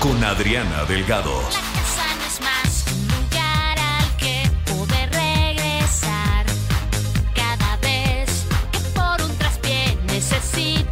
con Adriana Delgado. La casa no es más un lugar al que poder regresar. Cada vez que por un traspié necesitas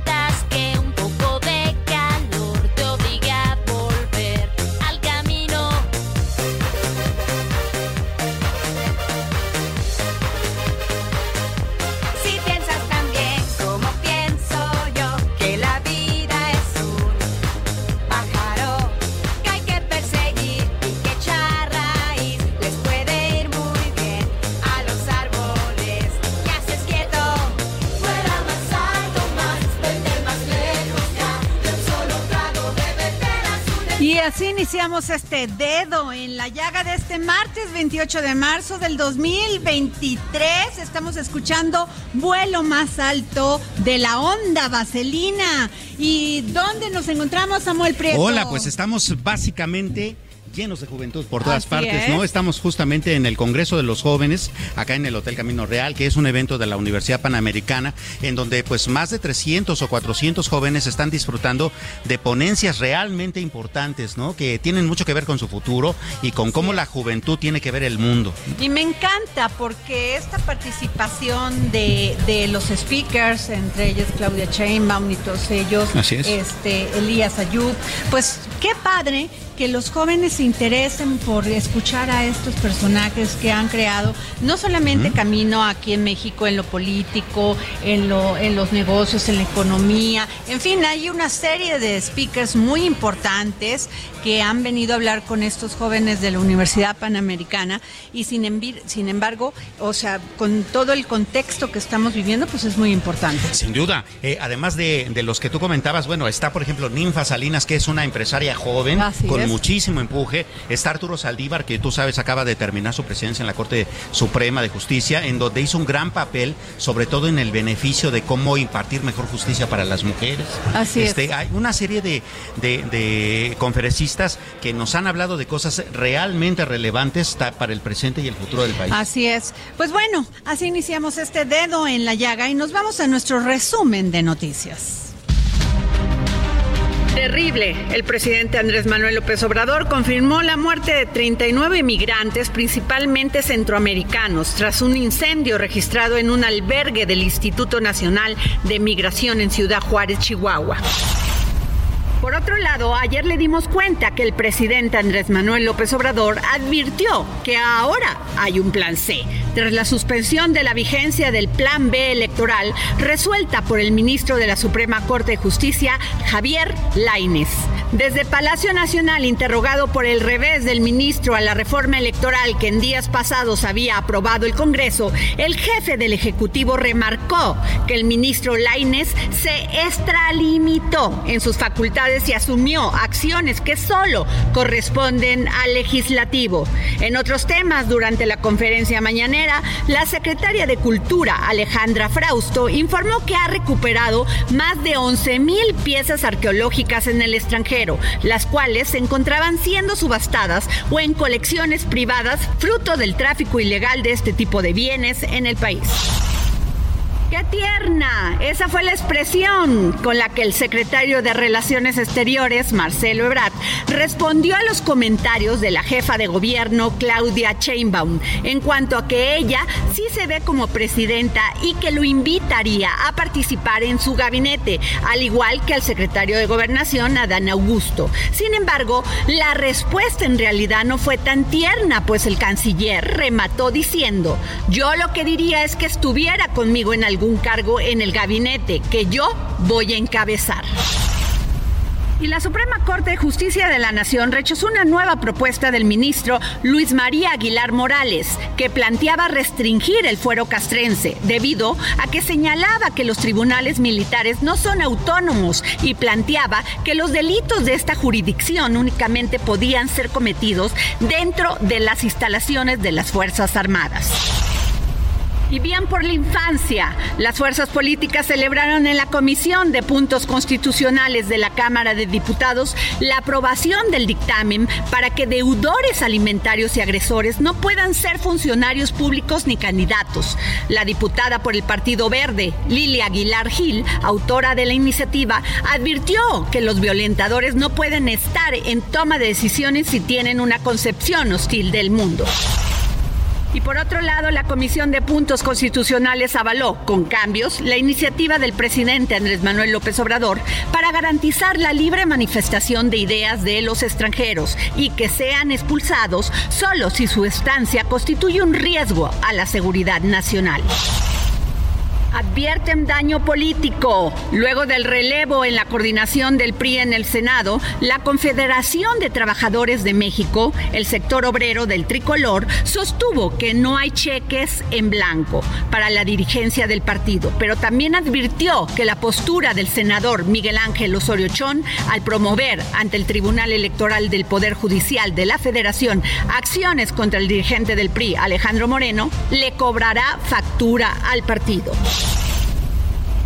iniciamos este dedo en la llaga de este martes 28 de marzo del 2023. Estamos escuchando Vuelo más alto de la onda vaselina. ¿Y dónde nos encontramos, Samuel Prieto? Hola, pues estamos básicamente llenos de juventud por todas Así partes, es. ¿no? Estamos justamente en el Congreso de los Jóvenes, acá en el Hotel Camino Real, que es un evento de la Universidad Panamericana, en donde pues más de 300 o 400 jóvenes están disfrutando de ponencias realmente importantes, ¿no? Que tienen mucho que ver con su futuro y con cómo la juventud tiene que ver el mundo. Y me encanta porque esta participación de, de los speakers, entre ellos Claudia Sheinbaum y todos ellos, Así es. este Elías Ayub, pues qué padre que los jóvenes se interesen por escuchar a estos personajes que han creado no solamente camino aquí en México en lo político, en lo en los negocios, en la economía, en fin, hay una serie de speakers muy importantes que han venido a hablar con estos jóvenes de la Universidad Panamericana y sin, sin embargo, o sea, con todo el contexto que estamos viviendo, pues es muy importante. Sin duda. Eh, además de, de los que tú comentabas, bueno, está por ejemplo Ninfa Salinas, que es una empresaria joven Así con es. muchísimo empuje. Está Arturo Saldívar, que tú sabes acaba de terminar su presidencia en la Corte Suprema de Justicia, en donde hizo un gran papel, sobre todo en el beneficio de cómo impartir mejor justicia para las mujeres. Así es. Este, Hay una serie de, de- de conferencistas que nos han hablado de cosas realmente relevantes para el presente y el futuro del país. Así es. Pues bueno, así iniciamos este dedo en la llaga y nos vamos a nuestro resumen de noticias. Terrible. El presidente Andrés Manuel López Obrador confirmó la muerte de 39 inmigrantes, principalmente centroamericanos, tras un incendio registrado en un albergue del Instituto Nacional de Migración en Ciudad Juárez, Chihuahua. Por otro lado, ayer le dimos cuenta que el presidente Andrés Manuel López Obrador advirtió que ahora hay un plan C, tras la suspensión de la vigencia del plan B electoral resuelta por el ministro de la Suprema Corte de Justicia, Javier Lainez. Desde Palacio Nacional, interrogado por el revés del ministro a la reforma electoral que en días pasados había aprobado el Congreso, el jefe del Ejecutivo remarcó que el ministro Lainez se extralimitó en sus facultades y asumió acciones que solo corresponden al legislativo. En otros temas, durante la conferencia mañanera, la secretaria de Cultura, Alejandra Frausto, informó que ha recuperado más de 11 mil piezas arqueológicas en el extranjero, las cuales se encontraban siendo subastadas o en colecciones privadas, fruto del tráfico ilegal de este tipo de bienes en el país. ¡Qué tierna! Esa fue la expresión con la que el secretario de Relaciones Exteriores, Marcelo Ebrard, respondió a los comentarios de la jefa de gobierno, Claudia Sheinbaum, en cuanto a que ella sí se ve como presidenta y que lo invitaría a participar en su gabinete, al igual que al secretario de Gobernación, Adán Augusto. Sin embargo, la respuesta en realidad no fue tan tierna, pues el canciller remató diciendo, yo lo que diría es que estuviera conmigo en algún cargo en el gabinete que yo voy a encabezar. Y la Suprema Corte de Justicia de la Nación rechazó una nueva propuesta del ministro Luis María Aguilar Morales, que planteaba restringir el fuero castrense, debido a que señalaba que los tribunales militares no son autónomos y planteaba que los delitos de esta jurisdicción únicamente podían ser cometidos dentro de las instalaciones de las Fuerzas Armadas. Y bien por la infancia, las fuerzas políticas celebraron en la Comisión de Puntos Constitucionales de la Cámara de Diputados la aprobación del dictamen para que deudores alimentarios y agresores no puedan ser funcionarios públicos ni candidatos. La diputada por el Partido Verde, Lilia Aguilar Gil, autora de la iniciativa, advirtió que los violentadores no pueden estar en toma de decisiones si tienen una concepción hostil del mundo. Y por otro lado, la Comisión de Puntos Constitucionales avaló, con cambios, la iniciativa del presidente Andrés Manuel López Obrador para garantizar la libre manifestación de ideas de los extranjeros y que sean expulsados solo si su estancia constituye un riesgo a la seguridad nacional advierten daño político. Luego del relevo en la coordinación del PRI en el Senado, la Confederación de Trabajadores de México, el sector obrero del tricolor, sostuvo que no hay cheques en blanco para la dirigencia del partido, pero también advirtió que la postura del senador Miguel Ángel Osorio Chón al promover ante el Tribunal Electoral del Poder Judicial de la Federación acciones contra el dirigente del PRI, Alejandro Moreno, le cobrará factura al partido.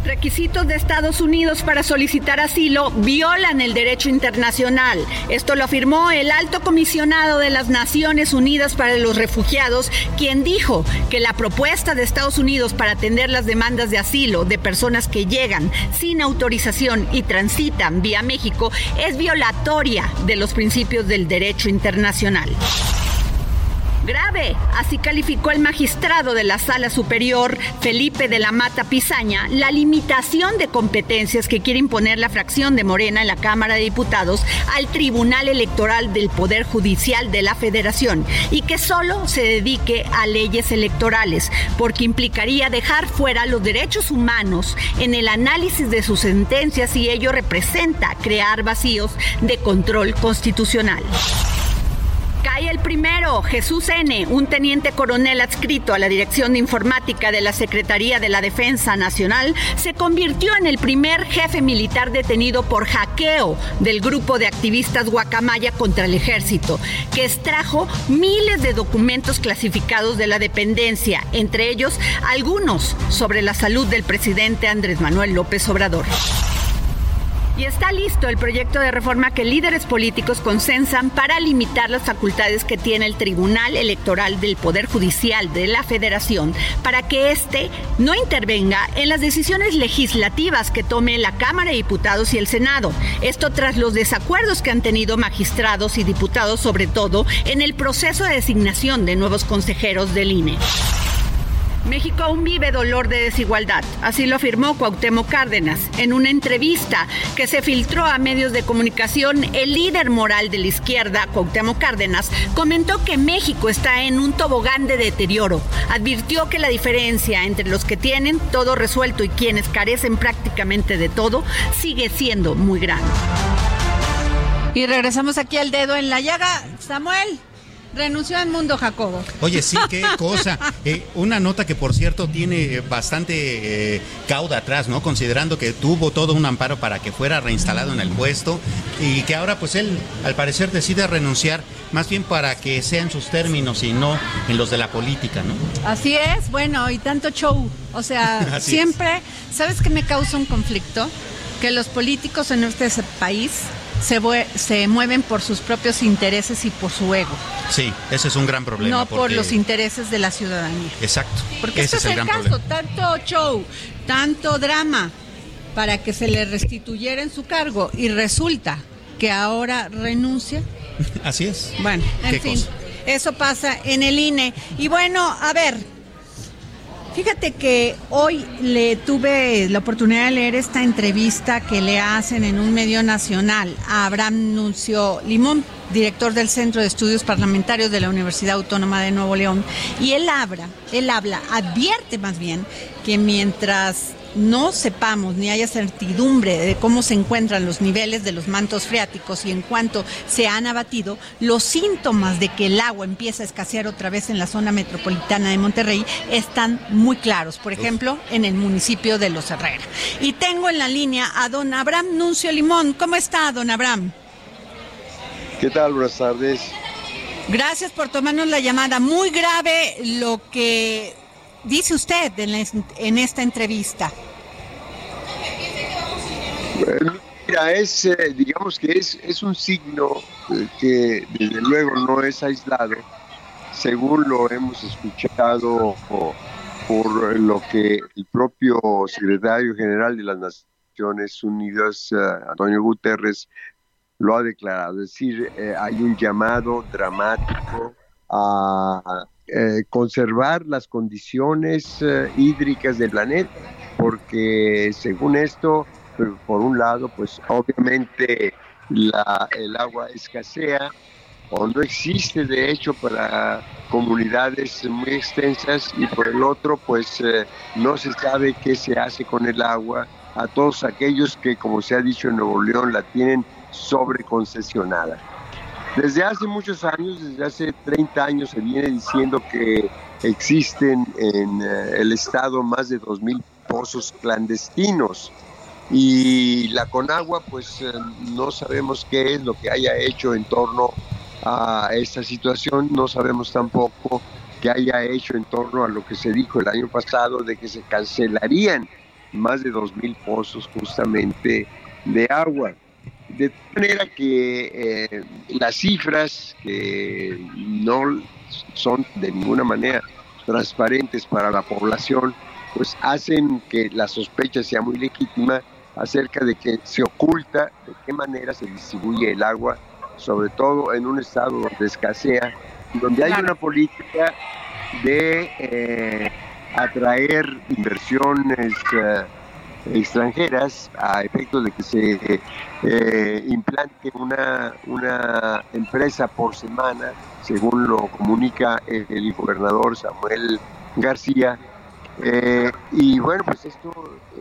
Requisitos de Estados Unidos para solicitar asilo violan el derecho internacional. Esto lo afirmó el alto comisionado de las Naciones Unidas para los Refugiados, quien dijo que la propuesta de Estados Unidos para atender las demandas de asilo de personas que llegan sin autorización y transitan vía México es violatoria de los principios del derecho internacional. Grave, así calificó el magistrado de la Sala Superior, Felipe de la Mata Pizaña, la limitación de competencias que quiere imponer la fracción de Morena en la Cámara de Diputados al Tribunal Electoral del Poder Judicial de la Federación y que solo se dedique a leyes electorales, porque implicaría dejar fuera los derechos humanos en el análisis de sus sentencias y ello representa crear vacíos de control constitucional. Cae el primero, Jesús N., un teniente coronel adscrito a la Dirección de Informática de la Secretaría de la Defensa Nacional, se convirtió en el primer jefe militar detenido por hackeo del grupo de activistas Guacamaya contra el ejército, que extrajo miles de documentos clasificados de la dependencia, entre ellos algunos sobre la salud del presidente Andrés Manuel López Obrador. Y está listo el proyecto de reforma que líderes políticos consensan para limitar las facultades que tiene el Tribunal Electoral del Poder Judicial de la Federación para que éste no intervenga en las decisiones legislativas que tome la Cámara de Diputados y el Senado. Esto tras los desacuerdos que han tenido magistrados y diputados, sobre todo en el proceso de designación de nuevos consejeros del INE. México aún vive dolor de desigualdad, así lo afirmó Cuauhtémoc Cárdenas en una entrevista que se filtró a medios de comunicación. El líder moral de la izquierda, Cuauhtémoc Cárdenas, comentó que México está en un tobogán de deterioro. Advirtió que la diferencia entre los que tienen todo resuelto y quienes carecen prácticamente de todo sigue siendo muy grande. Y regresamos aquí al dedo en la llaga. Samuel. Renunció al mundo Jacobo. Oye, sí, qué cosa. Eh, una nota que, por cierto, tiene eh, bastante eh, cauda atrás, ¿no? Considerando que tuvo todo un amparo para que fuera reinstalado en el puesto y que ahora, pues él, al parecer, decide renunciar más bien para que sea en sus términos y no en los de la política, ¿no? Así es, bueno, y tanto show. O sea, siempre, ¿sabes qué me causa un conflicto? Que los políticos en este país se, mueven por sus propios intereses y por su ego, Sí, ese es un gran problema. no por los intereses de la ciudadanía. Exacto. Porque ese este es el, caso, problema. tanto show, tanto drama para que se le restituyera en su cargo y resulta que ahora renuncia. Así es. Bueno, en fin, cosa. eso pasa en el INE. Y bueno, a ver, fíjate que hoy le tuve la oportunidad de leer esta entrevista que le hacen en un medio nacional a Abraham Nuncio Limón, director del Centro de Estudios Parlamentarios de la Universidad Autónoma de Nuevo León, y él habla, él habla, advierte más bien que mientras no sepamos ni haya certidumbre de cómo se encuentran los niveles de los mantos freáticos y en cuanto se han abatido, los síntomas de que el agua empieza a escasear otra vez en la zona metropolitana de Monterrey están muy claros. Por ejemplo, en el municipio de Los Herrera. Y tengo en la línea a don Abraham Nuncio Limón. ¿Cómo está, don Abraham? ¿Qué tal? Buenas tardes. Gracias por tomarnos la llamada. Muy grave lo que dice usted en, la- en esta entrevista. Mira, es, eh, digamos que es, un signo eh, que desde luego no es aislado, según lo hemos escuchado por lo que el propio secretario general de las Naciones Unidas, eh, Antonio Guterres, lo ha declarado. Es decir, eh, hay un llamado dramático a eh, conservar las condiciones eh, hídricas del planeta, porque según esto, eh, por un lado, pues obviamente la, el agua escasea o no existe de hecho para comunidades muy extensas y por el otro pues eh, no se sabe qué se hace con el agua a todos aquellos que como se ha dicho en Nuevo León la tienen sobreconcesionada. Desde hace muchos años, desde hace 30 años se viene diciendo que existen en eh, el estado más de 2.000 pozos clandestinos y la Conagua pues eh, no sabemos qué es lo que haya hecho en torno a esta situación, no sabemos tampoco qué haya hecho en torno a lo que se dijo el año pasado de que se cancelarían más de 2.000 pozos justamente de agua. De manera que eh, las cifras que no son de ninguna manera transparentes para la población, pues hacen que la sospecha sea muy legítima acerca de que se oculta de qué manera se distribuye el agua, sobre todo en un estado donde escasea, donde hay una política de eh, atraer inversiones eh, extranjeras a efectos de que se eh, implante una, una empresa por semana, según lo comunica el, gobernador Samuel García. Eh, y bueno, pues esto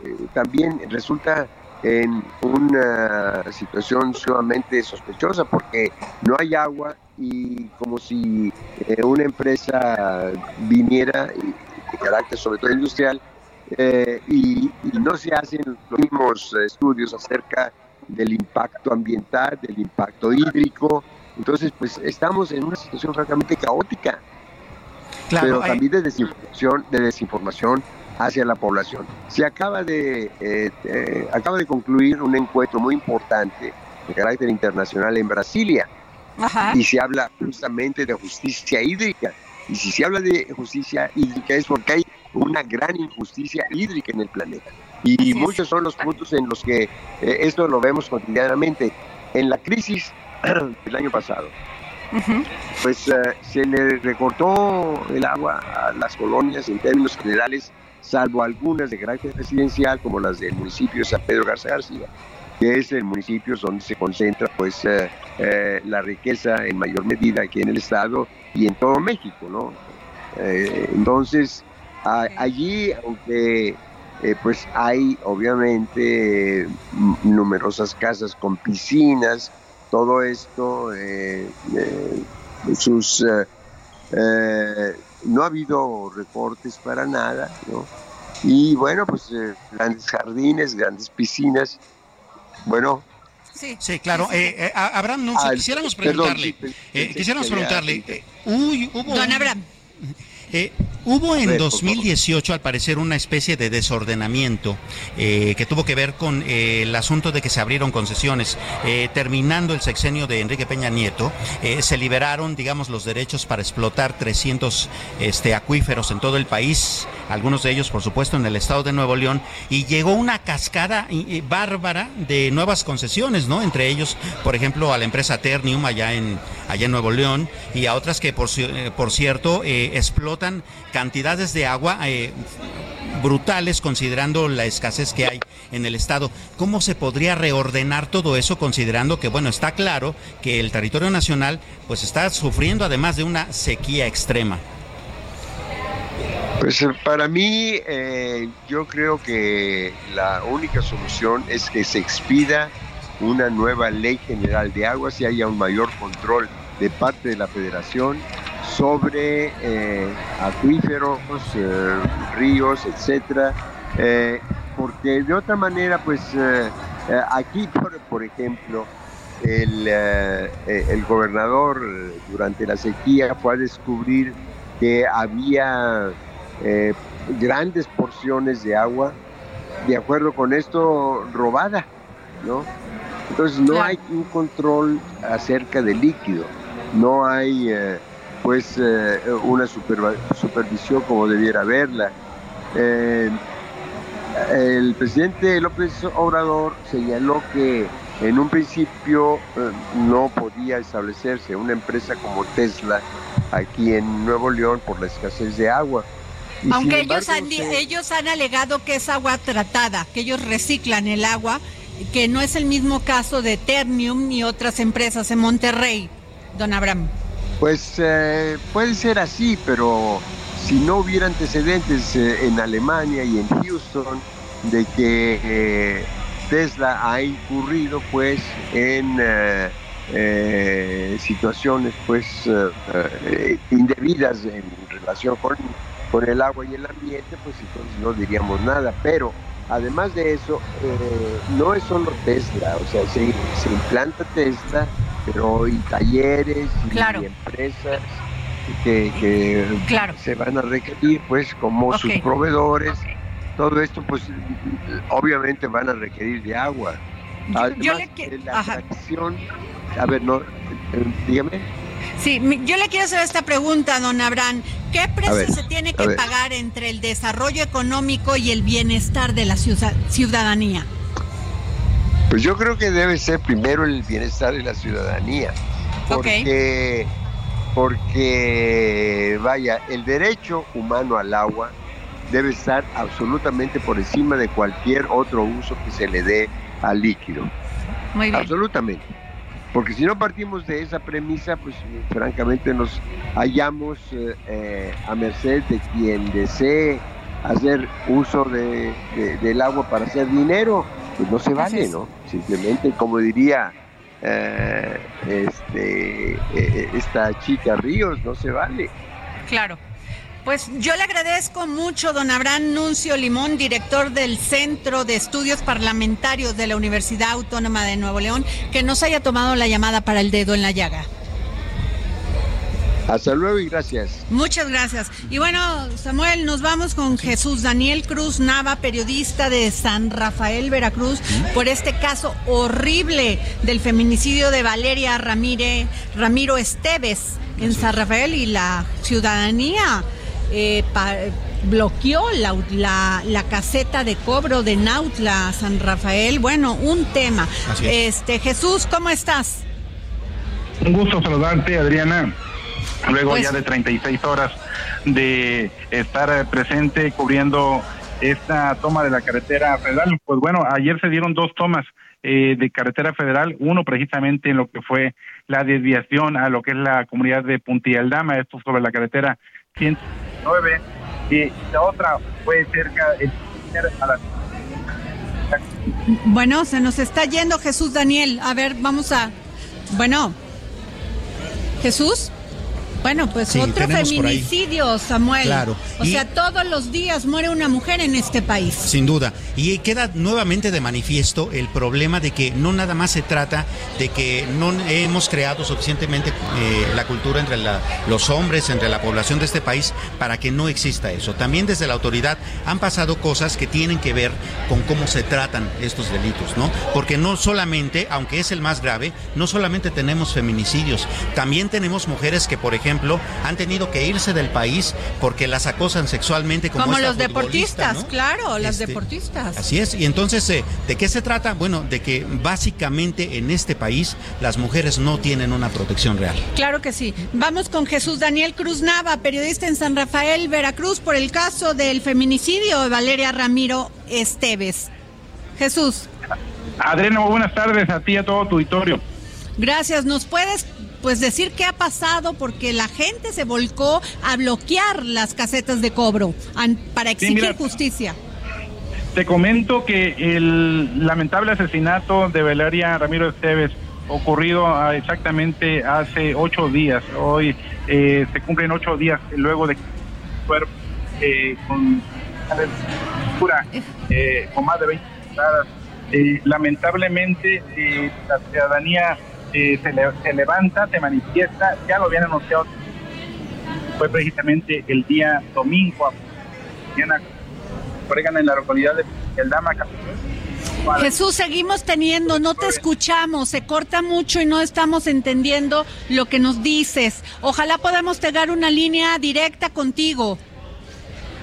eh, también resulta en una situación sumamente sospechosa porque no hay agua y como si eh, una empresa viniera de carácter sobre todo industrial eh, y, y no se hacen los mismos eh, estudios acerca del impacto ambiental, del impacto hídrico. Entonces, pues estamos en una situación francamente caótica, Claro, pero hay- también de desinformación, de desinformación hacia la población. Se acaba de, eh, eh, acaba de concluir un encuentro muy importante de carácter internacional en Brasilia Ajá. y se habla justamente de justicia hídrica. Y si se habla de justicia hídrica es porque hay una gran injusticia hídrica en el planeta. Y muchos son los puntos en los que eh, esto lo vemos cotidianamente. En la crisis del año pasado, pues eh, se le recortó el agua a las colonias en términos generales, salvo algunas de carácter residencial, como las del municipio de San Pedro Garza García, que es el municipio donde se concentra pues eh, la riqueza en mayor medida aquí en el estado y en todo México, ¿no? Entonces, a- allí, aunque eh, pues hay obviamente numerosas casas con piscinas, todo esto, eh, eh, sus, eh, eh, no ha habido recortes para nada, ¿no? Y bueno, pues eh, grandes jardines, grandes piscinas. Bueno, Sí. Sí, claro. Abraham Ah, quisiéramos perdón, preguntarle, sí, eh, quisiéramos preguntarle, eh, uy, hubo Don un- Abraham. Hubo en ver, por 2018, al parecer, una especie de desordenamiento eh, que tuvo que ver con eh, el asunto de que se abrieron concesiones. Eh, terminando el sexenio de Enrique Peña Nieto, se liberaron, digamos, los derechos para explotar 300 este, acuíferos en todo el país, algunos de ellos, por supuesto, en el estado de Nuevo León, y llegó una cascada bárbara de nuevas concesiones, ¿no? Entre ellos, por ejemplo, a la empresa Ternium allá en, allá en Nuevo León y a otras que, por, por cierto, explotan cantidades de agua eh, brutales considerando la escasez que hay en el estado. ¿Cómo se podría reordenar todo eso considerando que, bueno, está claro que el territorio nacional pues está sufriendo además de una sequía extrema? Pues eh, para mí, eh, yo creo que la única solución es que se expida una nueva ley general de aguas y haya un mayor control de parte de la federación sobre eh, acuíferos, eh, ríos, etcétera, eh, porque de otra manera, pues aquí, por, por ejemplo, el, el gobernador durante la sequía fue a descubrir que había grandes porciones de agua, de acuerdo con esto, robada, ¿no? Entonces no hay un control acerca del líquido, no hay pues eh, una superva- supervisión como debiera haberla. Eh, el presidente López Obrador señaló que en un principio eh, no podía establecerse una empresa como Tesla aquí en Nuevo León por la escasez de agua. Y Aunque ellos han, se- ellos han alegado que es agua tratada, que ellos reciclan el agua, que no es el mismo caso de Ternium ni otras empresas en Monterrey, don Abraham. Pues eh, puede ser así, pero si no hubiera antecedentes eh, en Alemania y en Houston de que eh, Tesla ha incurrido pues en eh, situaciones pues indebidas en relación con, con el agua y el ambiente, pues entonces no diríamos nada. Pero además de eso, eh, no es solo Tesla, o sea, se, se implanta Tesla, pero y talleres y Claro. empresas que, que Claro. se van a requerir, pues como sus Ok. proveedores, todo esto, pues obviamente van a requerir de agua. Yo- yo Además, le que- de la ajá. atracción, a ver, no, eh, dígame. Sí, yo le quiero hacer esta pregunta, don Abraham. ¿Qué precio ver, se tiene que pagar entre el desarrollo económico y el bienestar de la ciuda- ciudadanía? Pues yo creo que debe ser primero el bienestar de la ciudadanía. Porque, porque, vaya, el derecho humano al agua debe estar absolutamente por encima de cualquier otro uso que se le dé al líquido. Muy bien. Absolutamente. Porque si no partimos de esa premisa, pues francamente nos hallamos eh, eh, a merced de quien desee hacer uso de, de- del agua para hacer dinero, pues no se vale. ¿no? Simplemente, como diría eh, este, eh, esta chica Ríos, no se vale. Claro. Pues yo le agradezco mucho, don Abraham Nuncio Limón, director del Centro de Estudios Parlamentarios de la Universidad Autónoma de Nuevo León, que nos haya tomado la llamada para el dedo en la llaga. Hasta luego y gracias. Muchas gracias. Y bueno, Samuel, nos vamos con Jesús Daniel Cruz Nava, periodista de San Rafael, Veracruz, por este caso horrible del feminicidio de Valeria Ramírez, Ramiro Esteves en San Rafael y la ciudadanía eh, pa- bloqueó la, la- la caseta de cobro de Nautla, San Rafael. Bueno, un tema. Así es. Este Jesús, ¿cómo estás? Un gusto saludarte, Adriana. Luego Pues- ya de 36 horas de estar eh, presente cubriendo esta toma de la carretera federal. Pues bueno, ayer se dieron dos tomas eh, de carretera federal, uno precisamente en lo que fue la desviación a lo que es la comunidad de Puntialdama, esto sobre la carretera 109, y la otra fue cerca de a la Bueno, se nos está yendo Jesús Daniel. A ver, vamos a... Bueno. Jesús. Bueno, pues Sí, otro feminicidio, Samuel. Claro. O Y- sea, todos los días muere una mujer en este país. Sin duda. Y queda nuevamente de manifiesto el problema de que no nada más se trata de que no hemos creado suficientemente eh, la cultura entre la- los hombres, entre la población de este país, para que no exista eso. También desde la autoridad han pasado cosas que tienen que ver con cómo se tratan estos delitos, ¿no? Porque no solamente, aunque es el más grave, no solamente tenemos feminicidios, también tenemos mujeres que, por ejemplo, han tenido que irse del país porque las acosan sexualmente como, los deportistas, ¿no? claro, las Este, deportistas. Así es, y entonces, eh, ¿de qué se trata? Bueno, de que básicamente en este país las mujeres no tienen una protección real. Claro que sí. Vamos con Jesús Daniel Cruz Nava, periodista en San Rafael, Veracruz, por el caso del feminicidio de Valeria Ramiro Esteves. Jesús, Adriana, muy buenas tardes a ti y a todo tu auditorio. gracias. ¿Nos puedes pues decir qué ha pasado? Porque la gente se volcó a bloquear las casetas de cobro an- para exigir mira. justicia. Te comento que el lamentable asesinato de Valeria Ramiro Esteves ocurrido ah, exactamente hace ocho días. Hoy eh, se cumplen ocho días luego de que cuerpo eh, con eh, con más de 20 pulgadas. Eh, lamentablemente eh, la ciudadanía eh, se, le- se levanta, se manifiesta, ya lo habían anunciado, fue precisamente el día domingo, a mañana, en la localidad de El Dama. Jesús, seguimos teniendo, no te escuchamos, se corta mucho y no estamos entendiendo lo que nos dices. Ojalá podamos tener una línea directa contigo.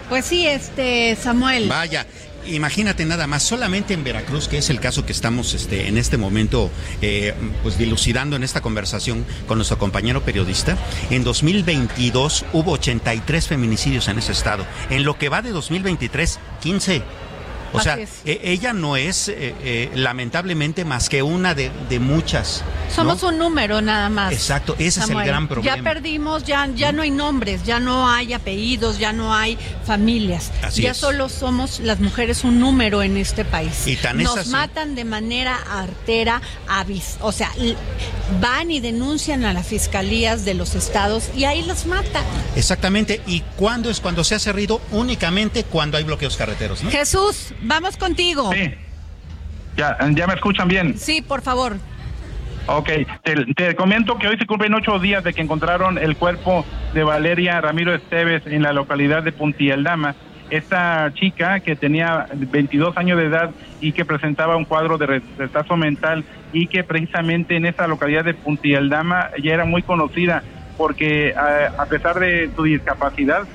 Pues sí, este Samuel. Vaya. Imagínate nada más, solamente en Veracruz, que es el caso que estamos este, en este momento eh, pues dilucidando en esta conversación con nuestro compañero periodista, en 2022 hubo 83 feminicidios en ese estado. En lo que va de 2023, 15. O sea, e- ella no es eh, eh, lamentablemente más que una de, de muchas. ¿no? Somos un número nada más. Exacto, ese es el gran problema. Ya perdimos, ya, ya no hay nombres, ya no hay apellidos, ya no hay familias. Así ya es. solo somos las mujeres un número en este país. Y tan Nos así. matan de manera artera, avis. O sea, van y denuncian a las fiscalías de los estados y ahí los matan. Exactamente. ¿Y cuándo es cuando se hace ruido? Únicamente cuando hay bloqueos carreteros, ¿no? Jesús, vamos contigo. Sí. Ya, ya me escuchan bien. Sí, por favor. Ok, te, te comento que hoy se cumplen ocho días de que encontraron el cuerpo de Valeria Ramiro Esteves en la localidad de Puntialdama. Esta chica que tenía 22 años de edad y que presentaba un cuadro de re- retraso mental y que precisamente en esta localidad de Puntialdama ya era muy conocida porque a, a pesar de su discapacidad,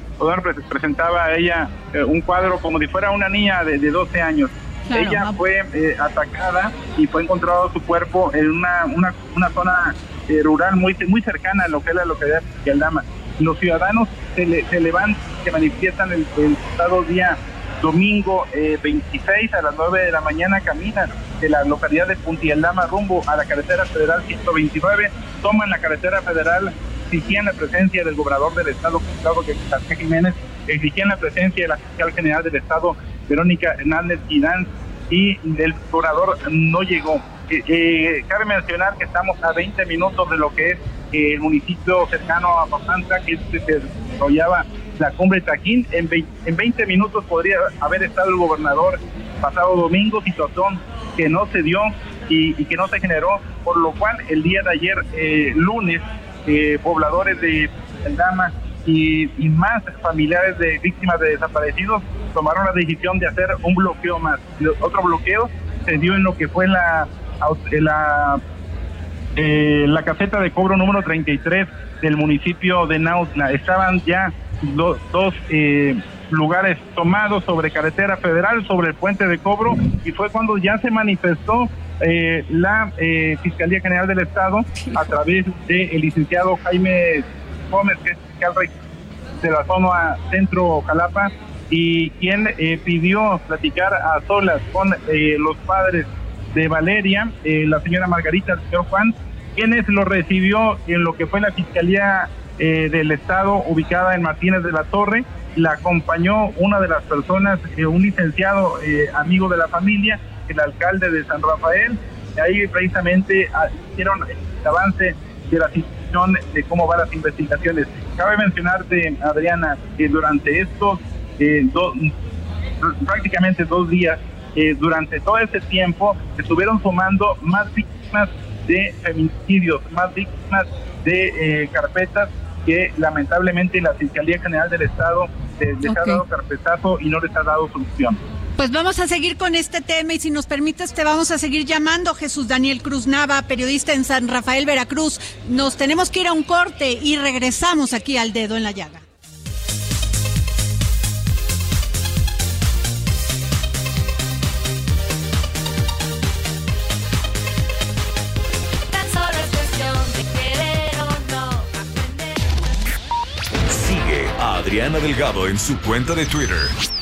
pre- presentaba a ella eh, un cuadro como si fuera una niña de, de 12 años. Claro, ella no. fue eh, atacada y fue encontrado su cuerpo en una, una, una zona eh, rural muy muy cercana a lo que es la localidad de Aldama. Los ciudadanos se, le- se levantan, se manifiestan el, el pasado día domingo eh, 26 a las 9 de la mañana caminan de la localidad de Puntialdama rumbo a la carretera federal 129, toman la carretera federal, exigían la presencia del gobernador del estado, Gustavo García Jiménez, exigían la presencia de la fiscal general del estado, Verónica Hernández Guidán, y el gobernador no llegó. Eh, eh, cabe mencionar que estamos a 20 minutos de lo que es eh, el municipio cercano a Papantla, que se desarrollaba la cumbre de Taquín. En, vei- en 20 minutos podría haber estado el gobernador pasado domingo, situación que no se dio y, que no se generó, por lo cual el día de ayer, lunes, eh, pobladores de Dama y, y más familiares de víctimas de desaparecidos tomaron la decisión de hacer un bloqueo más. Otro bloqueo se dio en lo que fue la eh, la caseta de cobro número 33 del municipio de Nautla. Estaban ya do- dos eh, lugares tomados sobre carretera federal, sobre el puente de cobro, y fue cuando ya se manifestó eh, la eh, Fiscalía General del Estado a través del licenciado Jaime Gómez, que es fiscal de la zona centro Jalapa, y quien eh, pidió platicar a solas con eh, los padres de Valeria, la señora Margarita, el señor Juan, quienes lo recibió en lo que fue la Fiscalía del Estado ubicada en Martínez de la Torre. La acompañó una de las personas, un licenciado amigo de la familia, el alcalde de San Rafael. Ahí precisamente ah, hicieron el avance de la información de cómo van las investigaciones. Cabe mencionarte, Adriana, que durante estos eh, dos, prácticamente dos días, eh, durante todo ese tiempo, estuvieron sumando más víctimas de feminicidios, más víctimas de eh, carpetas que lamentablemente la Fiscalía General del Estado eh, les ha dado carpetazo y no les ha dado solución. Pues vamos a seguir con este tema y si nos permites te vamos a seguir llamando Jesús Daniel Cruz Nava, periodista en San Rafael, Veracruz. Nos tenemos que ir a un corte y regresamos aquí al dedo en la llaga. Tan solo es cuestión de querer o no aprender. Sigue a Adriana Delgado en su cuenta de Twitter.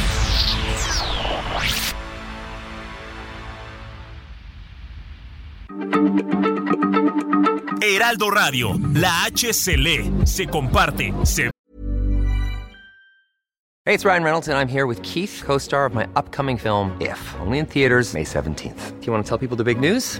Heraldo Radio, la H se lee, se comparte, se Hey, it's Ryan Reynolds, and I'm here with Keith, co star of my upcoming film, If, only in theaters, May 17th. Do you want to tell people the big news?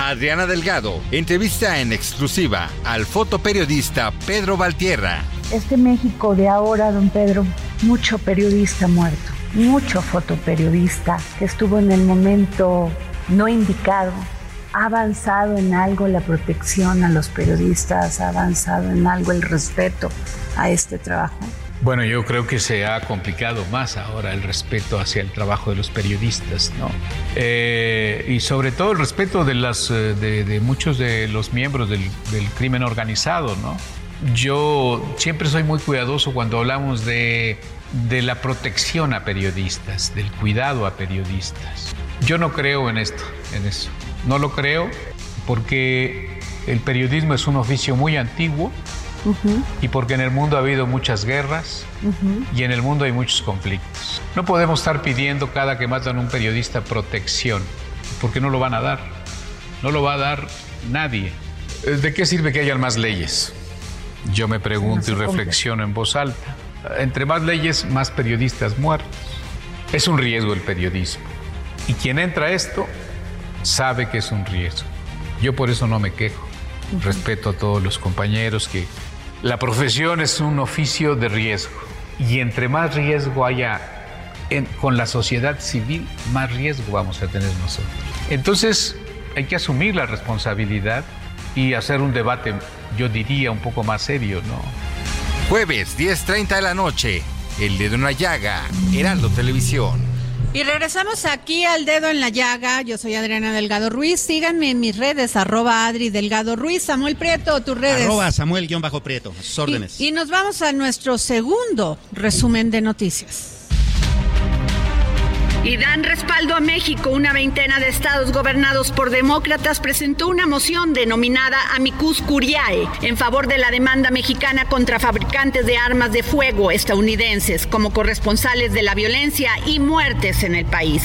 Adriana Delgado entrevista en exclusiva al fotoperiodista Pedro Valtierra. Este México de ahora, don Pedro, mucho periodista muerto, mucho fotoperiodista que estuvo en el momento no indicado. Ha avanzado en algo la protección a los periodistas, ha avanzado en algo el respeto a este trabajo. Bueno, yo creo que se ha complicado más ahora el respeto hacia el trabajo de los periodistas, ¿no? Eh, y sobre todo el respeto de, las, eh, de, de muchos de los miembros del, del crimen organizado, ¿no? Yo siempre soy muy cuidadoso cuando hablamos de, de la protección a periodistas, del cuidado a periodistas. Yo no creo en esto, en eso. No lo creo porque el periodismo es un oficio muy antiguo y porque en el mundo ha habido muchas guerras y en el mundo hay muchos conflictos. No podemos estar pidiendo cada que matan a un periodista protección, porque no lo van a dar. No lo va a dar nadie. Eh, ¿De qué sirve que hayan más leyes? Yo me pregunto y reflexiono en voz alta. Entre más leyes, más periodistas muertos. Es un riesgo el periodismo. Y quien entra a esto sabe que es un riesgo. Yo por eso no me quejo. Respeto a todos los compañeros que la profesión es un oficio de riesgo. Y entre más riesgo haya con la sociedad civil, más riesgo vamos a tener nosotros. Entonces hay que asumir la responsabilidad y hacer un debate, yo diría, un poco más serio, ¿no? Jueves 10.30 de la noche, El Dedo en la Llaga, Heraldo Televisión. Y regresamos aquí al dedo en la llaga. Yo soy Adriana Delgado Ruiz. Síganme en mis redes, arroba Adri Delgado Ruiz. Samuel Prieto, tus redes. Arroba Samuel-Prieto, sus órdenes. Y, y nos vamos a nuestro segundo resumen de noticias. Y dan respaldo a México. Una veintena de estados gobernados por demócratas presentó una moción denominada Amicus Curiae en favor de la demanda mexicana contra fabricantes de armas de fuego estadounidenses como corresponsales de la violencia y muertes en el país.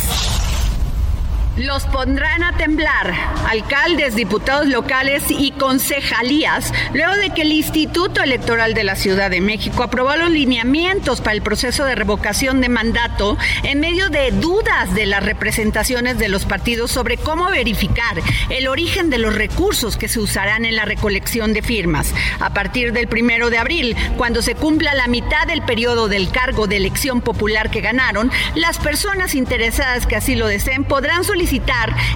Los pondrán a temblar alcaldes, diputados locales y concejalías luego de que el Instituto Electoral de la Ciudad de México aprobó los lineamientos para el proceso de revocación de mandato en medio de dudas de las representaciones de los partidos sobre cómo verificar el origen de los recursos que se usarán en la recolección de firmas. A partir del primero de abril, cuando se cumpla la mitad del periodo del cargo de elección popular que ganaron, las personas interesadas que así lo deseen podrán solicitar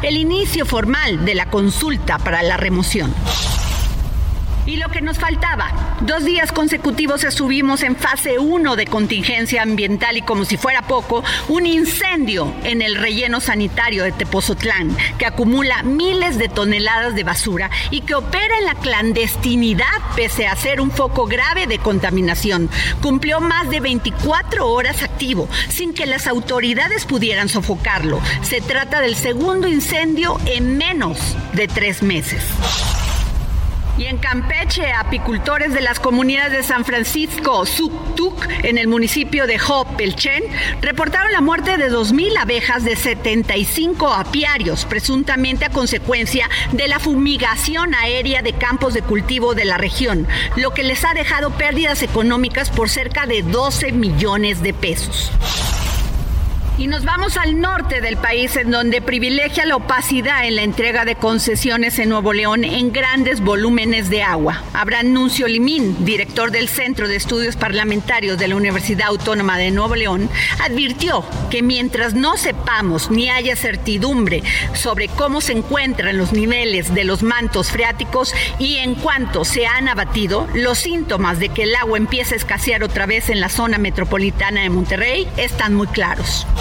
el inicio formal de la consulta para la remoción. Y lo que nos faltaba, dos días consecutivos estuvimos en fase 1 de contingencia ambiental y como si fuera poco, un incendio en el relleno sanitario de Tepozotlán que acumula miles de toneladas de basura y que opera en la clandestinidad pese a ser un foco grave de contaminación. Cumplió más de 24 horas activo sin que las autoridades pudieran sofocarlo. Se trata del segundo incendio en menos de tres meses. Y en Campeche, apicultores de las comunidades de San Francisco, Suctuc, en el municipio de Hopelchen, reportaron la muerte de 2.000 abejas de 75 apiarios, presuntamente a consecuencia de la fumigación aérea de campos de cultivo de la región, lo que les ha dejado pérdidas económicas por cerca de 12 millones de pesos. Y nos vamos al norte del país, en donde privilegia la opacidad en la entrega de concesiones en Nuevo León en grandes volúmenes de agua. Abraham Nuncio Limín, director del Centro de Estudios Parlamentarios de la Universidad Autónoma de Nuevo León, advirtió que mientras no sepamos ni haya certidumbre sobre cómo se encuentran los niveles de los mantos freáticos y en cuanto se han abatido, los síntomas de que el agua empieza a escasear otra vez en la zona metropolitana de Monterrey están muy claros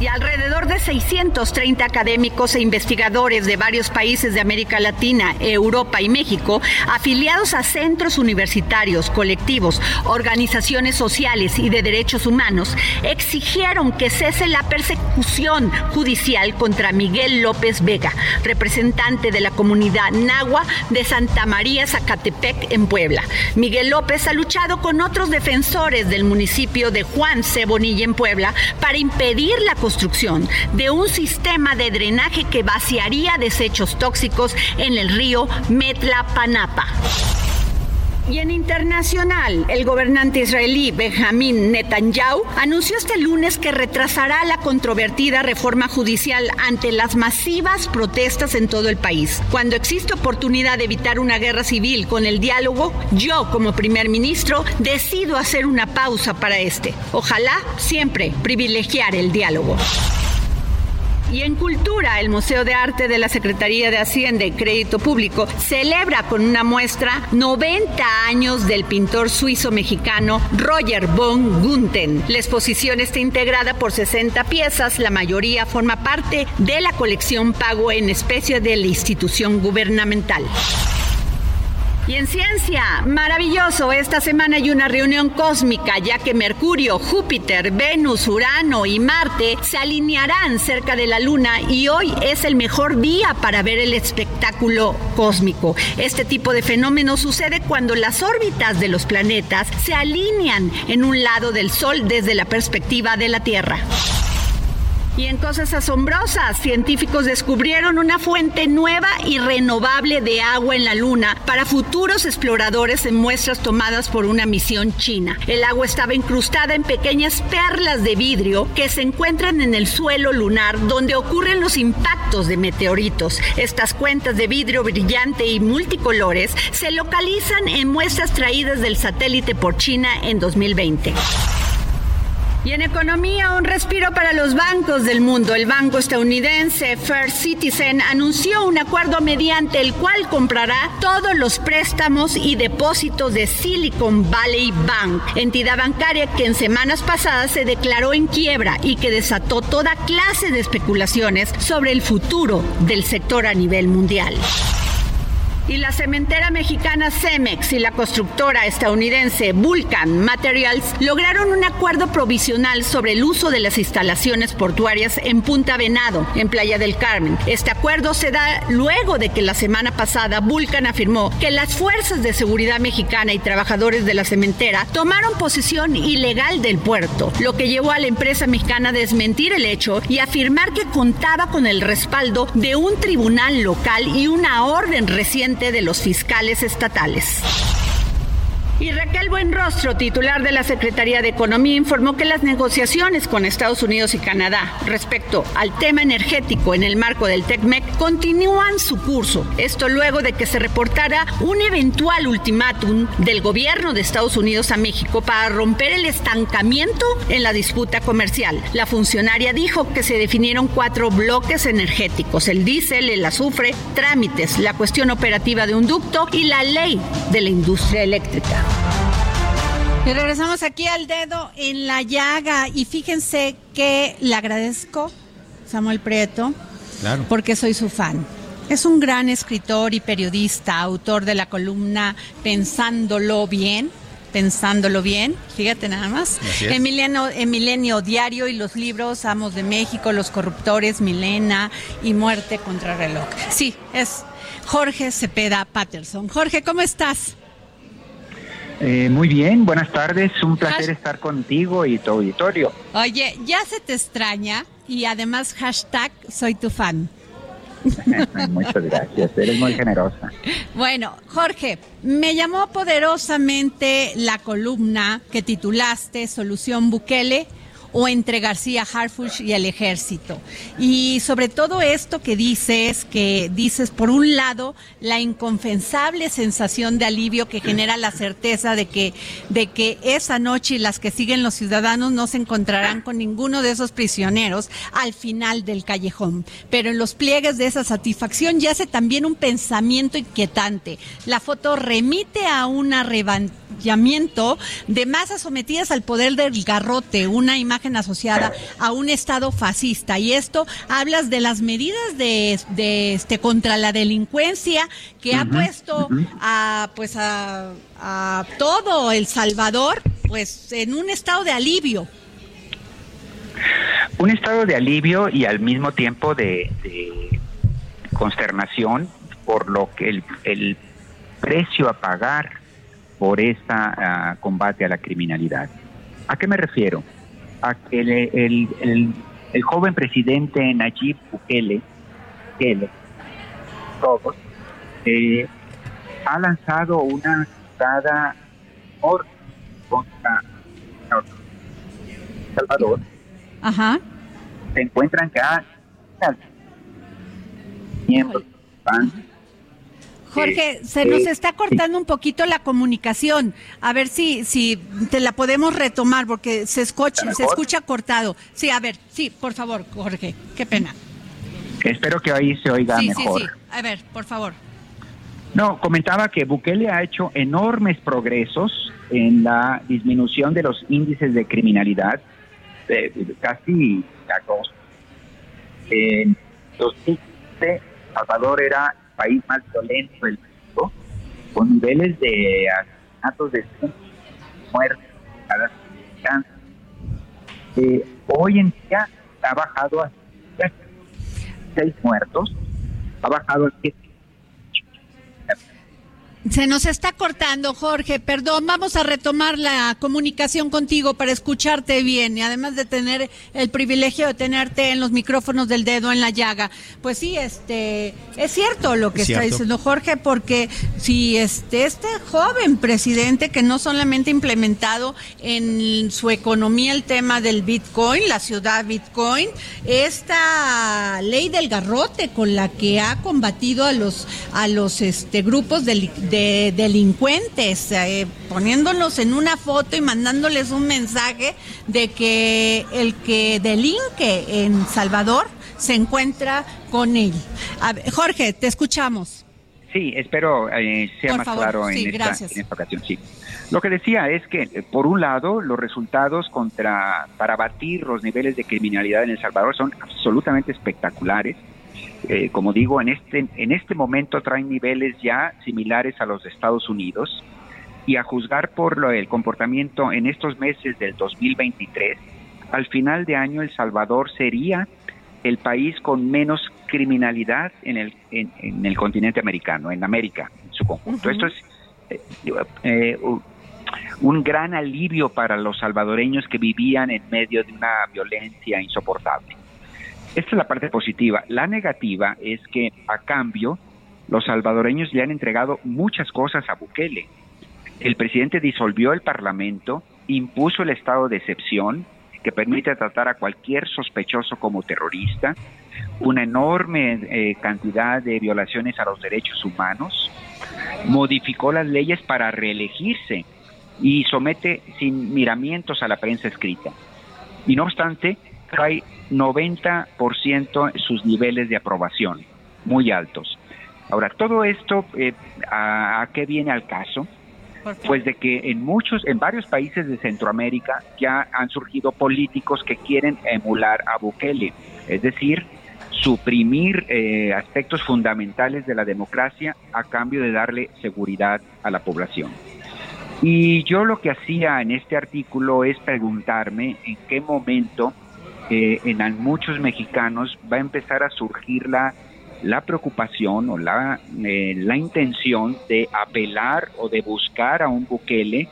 y alrededor de 630 académicos e investigadores de varios países de América Latina, Europa y México, afiliados a centros universitarios, colectivos, organizaciones sociales y de derechos humanos, exigieron que cese la persecución judicial contra Miguel López Vega, representante de la comunidad Nahua de Santa María Zacatepec en Puebla. Miguel López ha luchado con otros defensores del municipio de Juan Cebonilla en Puebla para impedir la construcción de un sistema de drenaje que vaciaría desechos tóxicos en el río Metla-Panapa. Y en internacional, el gobernante israelí Benjamín Netanyahu anunció este lunes que retrasará la controvertida reforma judicial ante las masivas protestas en todo el país. Cuando existe oportunidad de evitar una guerra civil con el diálogo, yo como primer ministro decido hacer una pausa para este. Ojalá siempre privilegiar el diálogo. Y en Cultura, el Museo de Arte de la Secretaría de Hacienda y Crédito Público celebra con una muestra 90 años del pintor suizo-mexicano Roger von Gunten. La exposición está integrada por 60 piezas, la mayoría forma parte de la colección pago en especie de la institución gubernamental. Y en ciencia, maravilloso, esta semana hay una reunión cósmica ya que Mercurio, Júpiter, Venus, Urano y Marte se alinearán cerca de la Luna y hoy es el mejor día para ver el espectáculo cósmico. Este tipo de fenómeno sucede cuando las órbitas de los planetas se alinean en un lado del Sol desde la perspectiva de la Tierra. Y en cosas asombrosas, científicos descubrieron una fuente nueva y renovable de agua en la Luna para futuros exploradores en muestras tomadas por una misión china. El agua estaba incrustada en pequeñas perlas de vidrio que se encuentran en el suelo lunar donde ocurren los impactos de meteoritos. Estas cuentas de vidrio brillante y multicolores se localizan en muestras traídas del satélite por China en 2020. Y en economía, un respiro para los bancos del mundo. El banco estadounidense First Citizen anunció un acuerdo mediante el cual comprará todos los préstamos y depósitos de Silicon Valley Bank, entidad bancaria que en semanas pasadas se declaró en quiebra y que desató toda clase de especulaciones sobre el futuro del sector a nivel mundial. Y la cementera mexicana Cemex y la constructora estadounidense Vulcan Materials lograron un acuerdo provisional sobre el uso de las instalaciones portuarias en Punta Venado, en Playa del Carmen. Este acuerdo se da luego de que la semana pasada Vulcan afirmó que las fuerzas de seguridad mexicana y trabajadores de la cementera tomaron posesión ilegal del puerto, lo que llevó a la empresa mexicana a desmentir el hecho y afirmar que contaba con el respaldo de un tribunal local y una orden reciente de los fiscales estatales. Y Raquel Buenrostro, titular de la Secretaría de Economía, informó que las negociaciones con Estados Unidos y Canadá respecto al tema energético en el marco del TECMEC continúan su curso. Esto luego de que se reportara un eventual ultimátum del gobierno de Estados Unidos a México para romper el estancamiento en la disputa comercial. La funcionaria dijo que se definieron cuatro bloques energéticos, el diésel, el azufre, trámites, la cuestión operativa de un ducto y la ley de la industria eléctrica. Y regresamos aquí al dedo en la llaga y fíjense que le agradezco, Samuel Prieto, Claro. porque soy su fan. Es un gran escritor y periodista, autor de la columna Pensándolo Bien. Pensándolo bien, fíjate nada más. En Milenio Diario y los libros Amos de México, Los Corruptores, Milena y Muerte contra Reloj. Sí, es Jorge Cepeda Patterson. Jorge, ¿cómo estás? Eh, muy bien, buenas tardes. Un placer Has- estar contigo y tu auditorio. Oye, ya se te extraña y además hashtag soy tu fan. Muchas gracias, eres muy generosa. Bueno, Jorge, me llamó poderosamente la columna que titulaste Solución Bukele o entre García Harfuch y el ejército. Y sobre todo esto que dices, que dices por un lado la inconfesable sensación de alivio que genera la certeza de que, de que esa noche y las que siguen los ciudadanos no se encontrarán con ninguno de esos prisioneros al final del callejón. Pero en los pliegues de esa satisfacción yace también un pensamiento inquietante. La foto remite a un arrebatamiento de masas sometidas al poder del garrote, una imagen asociada a un estado fascista. Y esto hablas de las medidas de, de este contra la delincuencia que ha puesto a pues a, a todo El Salvador pues en un estado de alivio. Un estado de alivio y al mismo tiempo de, de consternación por lo que el, el precio a pagar por este combate a la criminalidad. ¿A qué me refiero? A que el, el- el- el joven presidente Nayib Bukele, Bukele, todos, eh, ha lanzado una cruzada por contra Salvador. Ajá. Se encuentran que miembros van Jorge, Eh, se nos eh, está cortando un poquito la comunicación. A ver si, si te la podemos retomar porque se escucha, se escucha cortado. Sí, a ver, sí, por favor, Jorge. Qué pena. Espero que ahí se oiga sí, mejor. sí, sí. A ver, por favor. No, comentaba que Bukele ha hecho enormes progresos en la disminución de los índices de criminalidad, de, de casi a dos. En 2015, Salvador era país más violento del mundo, con niveles de asesinatos de 100 muertes cada. Eh, hoy en día ha bajado a 6 muertos, ha bajado a 7 Se nos está cortando, Jorge. Perdón, vamos a retomar la comunicación contigo para escucharte bien y además de tener el privilegio de tenerte en los micrófonos del dedo en la llaga. Pues sí, este es cierto lo que Es está cierto. diciendo Jorge, porque si este este joven presidente que no solamente ha implementado en su economía el tema del Bitcoin, la ciudad Bitcoin, esta ley del garrote con la que ha combatido a los a los este grupos de delincuentes, eh, poniéndolos en una foto y mandándoles un mensaje de que el que delinque en Salvador se encuentra con él. A ver, Jorge, te escuchamos. Sí, espero eh, sea Por más favor, claro en, sí, esta, en esta ocasión. Sí. Lo que decía es que, eh, por un lado, los resultados contra para batir los niveles de criminalidad en El Salvador son absolutamente espectaculares. Eh, como digo, en este, en este momento traen niveles ya similares a los de Estados Unidos y a juzgar por lo, el comportamiento en estos meses del 2023, al final de año El Salvador sería el país con menos criminalidad en el, en, en el continente americano, en América en su conjunto. Esto es eh, eh, un gran alivio para los salvadoreños que vivían en medio de una violencia insoportable. Esta es la parte positiva. La negativa es que a cambio los salvadoreños le han entregado muchas cosas a Bukele. El presidente disolvió el Parlamento, impuso el estado de excepción que permite tratar a cualquier sospechoso como terrorista, una enorme eh, cantidad de violaciones a los derechos humanos, modificó las leyes para reelegirse y somete sin miramientos a la prensa escrita. Y no obstante, trae 90% sus niveles de aprobación, muy altos. Ahora, todo esto, eh, ¿a, ¿a qué viene al caso? Pues de que en muchos, en varios países de Centroamérica ya han surgido políticos que quieren emular a Bukele, es decir, suprimir eh, aspectos fundamentales de la democracia a cambio de darle seguridad a la población. Y yo lo que hacía en este artículo es preguntarme en qué momento eh, en muchos mexicanos va a empezar a surgir la, la preocupación o la, eh, la intención de apelar o de buscar a un Bukele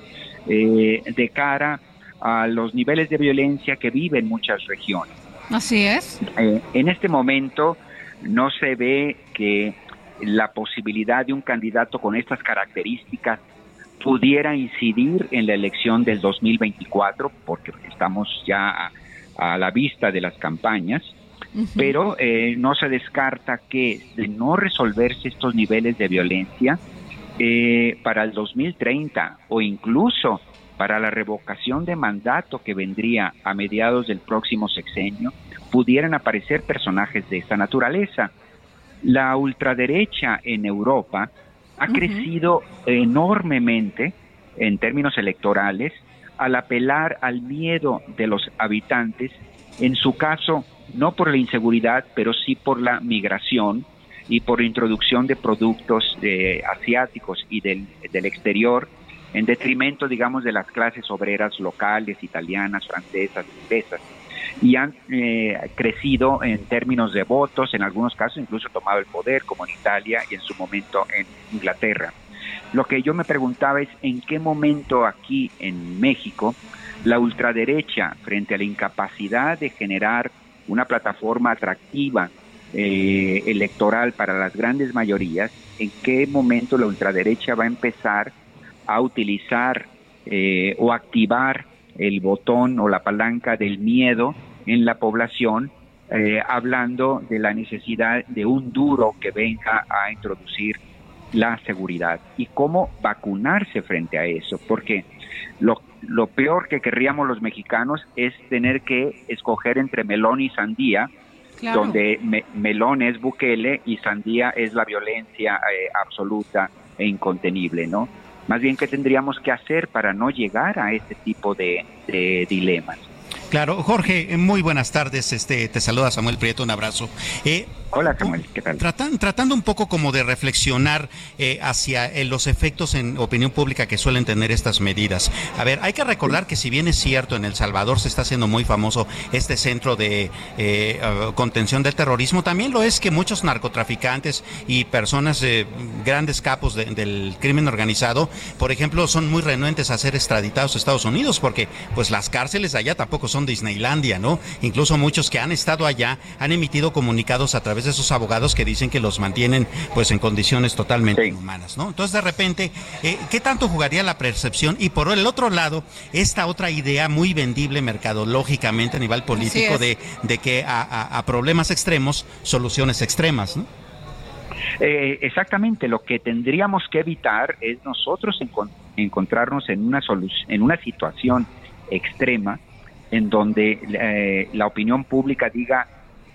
eh, de cara a los niveles de violencia que viven muchas regiones. Así es. Eh, en este momento no se ve que la posibilidad de un candidato con estas características pudiera incidir en la elección del 2024, porque estamos ya a, la vista de las campañas, pero eh, no se descarta que de no resolverse estos niveles de violencia, eh, para el 2030 o incluso para la revocación de mandato que vendría a mediados del próximo sexenio, pudieran aparecer personajes de esta naturaleza. La ultraderecha en Europa ha crecido enormemente en términos electorales al apelar al miedo de los habitantes, en su caso no por la inseguridad, pero sí por la migración y por introducción de productos eh, asiáticos y del, del exterior, en detrimento, digamos, de las clases obreras locales, italianas, francesas, inglesas, y han eh, crecido en términos de votos, en algunos casos incluso tomado el poder, como en Italia y en su momento en Inglaterra. Lo que yo me preguntaba es en qué momento aquí en México la ultraderecha, frente a la incapacidad de generar una plataforma atractiva eh, electoral para las grandes mayorías, en qué momento la ultraderecha va a empezar a utilizar eh, o activar el botón o la palanca del miedo en la población, eh, hablando de la necesidad de un duro que venga a introducir la seguridad y cómo vacunarse frente a eso, porque lo, lo peor que querríamos los mexicanos es tener que escoger entre melón y sandía, Claro. donde me- melón es Bukele y sandía es la violencia eh, absoluta e incontenible, ¿no? Más bien, ¿qué tendríamos que hacer para no llegar a este tipo de, de dilemas? Claro, Jorge, muy buenas tardes. Este, te saluda Samuel Prieto, un abrazo. Eh, Hola Samuel, ¿qué tal? Tratan- tratando un poco como de reflexionar eh, hacia eh, los efectos en opinión pública que suelen tener estas medidas. A ver, hay que recordar que si bien es cierto, en El Salvador se está haciendo muy famoso este centro de eh, eh, contención del terrorismo, también lo es que muchos narcotraficantes y personas, grandes capos de- del crimen organizado, por ejemplo, son muy renuentes a ser extraditados a Estados Unidos porque pues las cárceles allá tampoco son Disneylandia, ¿no? Incluso muchos que han estado allá han emitido comunicados a través de esos abogados que dicen que los mantienen pues en condiciones totalmente inhumanas, ¿no? Entonces de repente, eh, ¿qué tanto jugaría la percepción? Y por el otro lado, esta otra idea muy vendible mercadológicamente a nivel político de, de que a, a- a problemas extremos, soluciones extremas, ¿no? Eh, exactamente, lo que tendríamos que evitar es nosotros encon- encontrarnos en una, en una situación extrema en donde eh, la opinión pública diga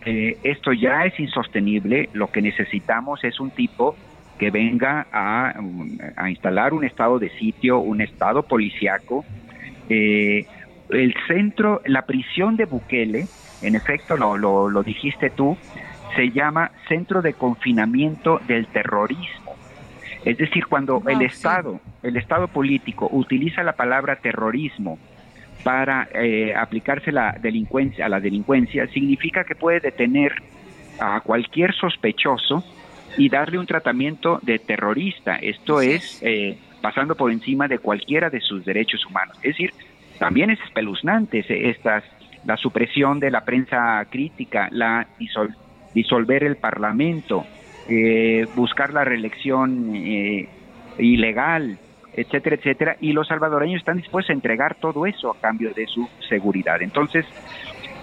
eh, esto ya es insostenible, lo que necesitamos es un tipo que venga a, a instalar un estado de sitio, un estado policiaco. Eh, el centro, la prisión de Bukele, en efecto, lo, lo, lo dijiste tú, se llama Centro de Confinamiento del Terrorismo. Es decir, cuando el Estado, el Estado político utiliza la palabra terrorismo para eh, aplicarse la delincuencia, a la delincuencia, significa que puede detener a cualquier sospechoso y darle un tratamiento de terrorista. Esto es eh, pasando por encima de cualquiera de sus derechos humanos. Es decir, también es espeluznante estas, la supresión de la prensa crítica, la disolver el Parlamento, eh, buscar la reelección eh, ilegal, etcétera, etcétera, y los salvadoreños están dispuestos a entregar todo eso a cambio de su seguridad. Entonces,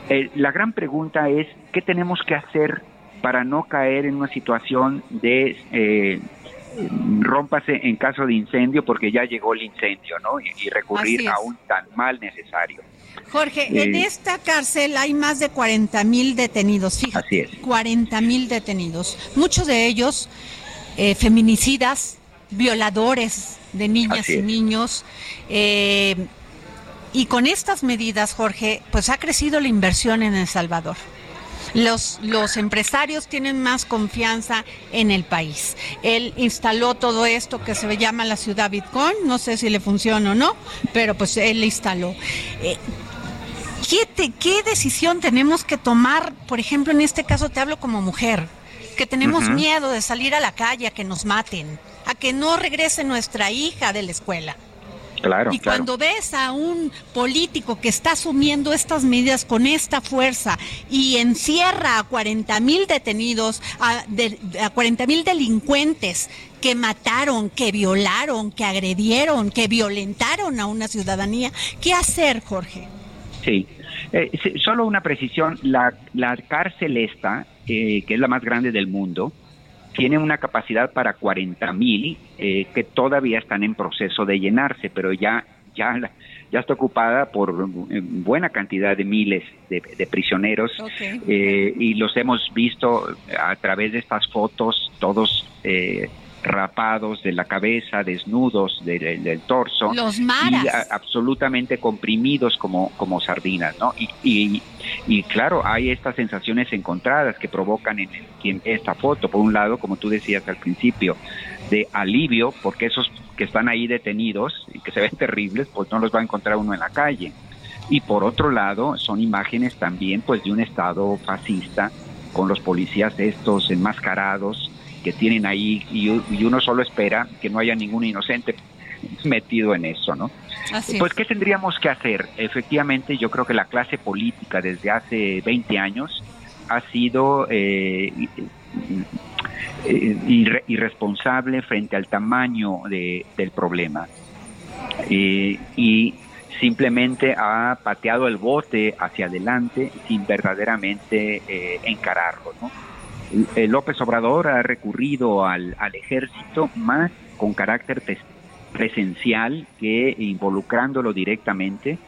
eh, la gran pregunta es, ¿qué tenemos que hacer para no caer en una situación de eh, rómpase en caso de incendio porque ya llegó el incendio, ¿no? Y, recurrir a un tan mal necesario. Jorge, en Eh, esta cárcel hay más de 40 mil detenidos, fíjate. Así es. 40 mil detenidos. Muchos de ellos eh, feminicidas, violadores de niñas y niños. eh, y con estas medidas, Jorge, pues ha crecido la inversión en El Salvador. Los, los empresarios tienen más confianza en el país. Él instaló todo esto que se llama la ciudad Bitcoin, no sé si le funciona o no, pero pues él le instaló. Eh, ¿qué, te- ¿Qué decisión tenemos que tomar? Por ejemplo, en este caso te hablo como mujer, que tenemos miedo de salir a la calle a que nos maten, a que no regrese nuestra hija de la escuela. Claro, y claro. cuando ves a un político que está asumiendo estas medidas con esta fuerza y encierra a 40 mil detenidos, a, de- a 40 mil delincuentes que mataron, que violaron, que agredieron, que violentaron a una ciudadanía, ¿qué hacer, Jorge? Sí. Eh, solo una precisión, la, la cárcel esta, eh, que es la más grande del mundo, tiene una capacidad para 40 mil eh, que todavía están en proceso de llenarse, pero ya, ya, ya está ocupada por eh, buena cantidad de miles de, de prisioneros. Eh, y los hemos visto a través de estas fotos, todos eh, rapados de la cabeza, desnudos del, del torso Los y maras. a- absolutamente comprimidos como, como sardinas, ¿no? Y, y, y claro, hay estas sensaciones encontradas que provocan en ve esta foto, por un lado, como tú decías al principio, de alivio, porque esos que están ahí detenidos y que se ven terribles, pues no los va a encontrar uno en la calle. Y por otro lado, son imágenes también pues de un estado fascista con los policías estos enmascarados que tienen ahí y, y uno solo espera que no haya ningún inocente metido en eso, ¿no? Así Pues, ¿qué tendríamos que hacer? Efectivamente, yo creo que la clase política desde hace 20 años ha sido eh, irre- irresponsable frente al tamaño de- del problema. Eh, y simplemente ha pateado el bote hacia adelante sin verdaderamente eh, encararlo. ¿no? Eh, López Obrador ha recurrido al, al ejército más con carácter pres- presencial que involucrándolo directamente.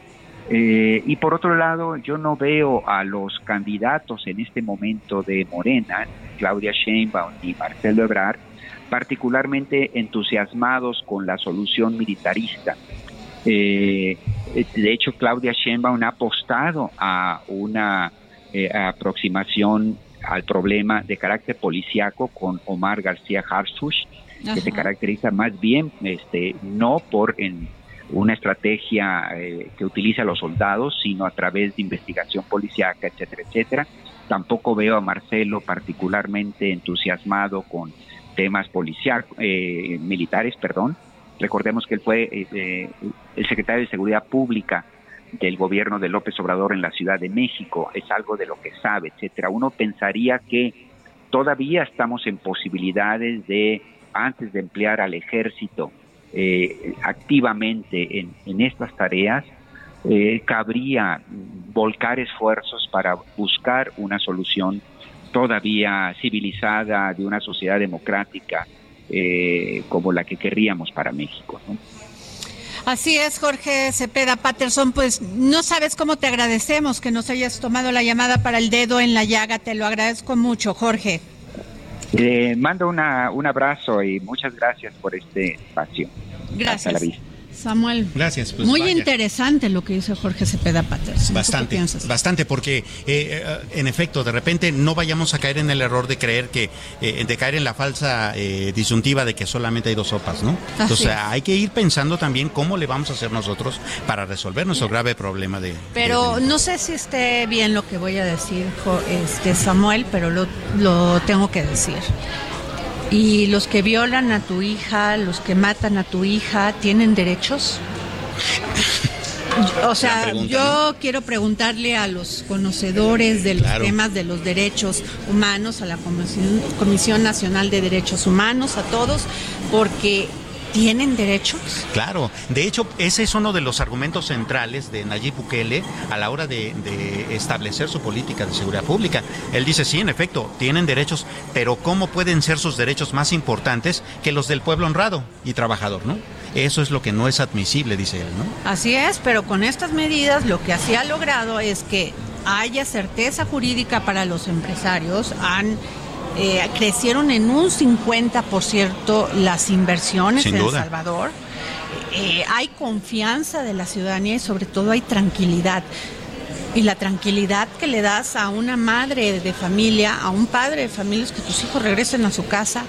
Eh, y por otro lado, yo no veo a los candidatos en este momento de Morena, Claudia Sheinbaum y Marcelo Ebrard, particularmente entusiasmados con la solución militarista. Eh, de hecho, Claudia Sheinbaum ha apostado a una eh, aproximación al problema de carácter policiaco con Omar García Harfuch, que se Ajá. caracteriza más bien este, no por en una estrategia eh, que utiliza a los soldados, sino a través de investigación policiaca, etcétera, etcétera. Tampoco veo a Marcelo particularmente entusiasmado con temas policiacos, eh, militares, perdón. Recordemos que él fue eh, eh, el secretario de Seguridad Pública del gobierno de López Obrador en la Ciudad de México, es algo de lo que sabe, etcétera. Uno pensaría que todavía estamos en posibilidades de, antes de emplear al ejército eh, activamente en, en estas tareas, eh, cabría volcar esfuerzos para buscar una solución todavía civilizada de una sociedad democrática eh, como la que querríamos para México. ¿no? Así es, Jorge Cepeda Patterson, pues no sabes cómo te agradecemos que nos hayas tomado la llamada para el dedo en la llaga, te lo agradezco mucho, Jorge. Eh, mando una, un abrazo y muchas gracias por este espacio. Gracias. Hasta la vista. Samuel. Gracias. pues Muy vaya. interesante lo que dice Jorge Cepeda Patterson. ¿Tú qué Bastante, bastante, porque eh, eh, en efecto, de repente no vayamos a caer en el error de creer que, eh, de caer en la falsa eh, disyuntiva de que solamente hay dos sopas, ¿no? Así Entonces es. hay que ir pensando también cómo le vamos a hacer nosotros para resolver nuestro grave problema de... Pero no sé si esté bien lo que voy a decir, este Samuel, pero lo, lo tengo que decir. ¿Y los que violan a tu hija, los que matan a tu hija, tienen derechos? O sea, yo quiero preguntarle a los conocedores de los Claro. temas de los derechos humanos, a la Comisión, Comisión Nacional de Derechos Humanos, a todos, porque ¿tienen derechos? Claro, de hecho ese es uno de los argumentos centrales de Nayib Bukele a la hora de, de establecer su política de seguridad pública. Él dice, sí, en efecto, tienen derechos, pero ¿cómo pueden ser sus derechos más importantes que los del pueblo honrado y trabajador, no? Eso es lo que no es admisible, dice él, ¿no? Así es, pero con estas medidas lo que se ha logrado es que haya certeza jurídica para los empresarios, han eh, crecieron en un 50% las inversiones Sin en El. Salvador. Eh, hay confianza de la ciudadanía y sobre todo hay tranquilidad. Y la tranquilidad que le das a una madre de familia, a un padre de familia, es que tus hijos regresen a su casa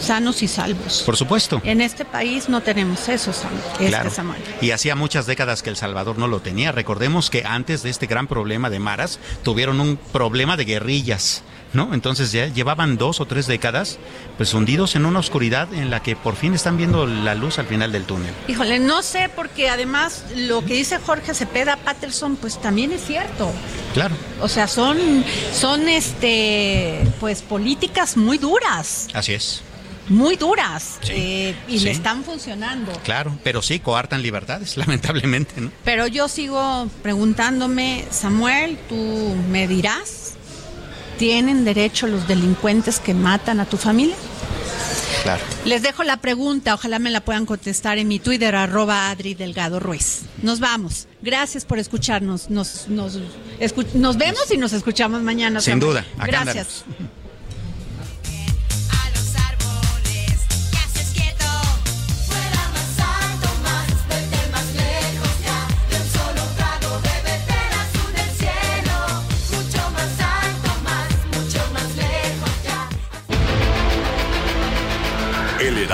sanos y salvos. Por supuesto. En este país no tenemos eso, Sam- este Claro. Samuel. Y hacía muchas décadas que El Salvador no lo tenía. Recordemos que antes de este gran problema de maras, tuvieron un problema de guerrillas, ¿no? Entonces ya llevaban dos o tres décadas, pues hundidos en una oscuridad en la que por fin están viendo la luz al final del túnel. Híjole, no sé, porque además lo que dice Jorge Cepeda Patterson, pues también es cierto. Claro, O sea, son, son este, pues políticas muy duras, así es. Muy duras, Sí, eh, y sí. le están funcionando. Claro, pero sí coartan libertades, lamentablemente, ¿no? Pero yo sigo preguntándome, Samuel, tú me dirás, ¿tienen derecho los delincuentes que matan a tu familia? Claro. Les dejo la pregunta, ojalá me la puedan contestar en mi Twitter, arroba Adri Delgado Ruiz. Nos vamos. Gracias por escucharnos. Nos, nos, escu- nos vemos y nos escuchamos mañana. Sin Samuel. duda, acá Gracias.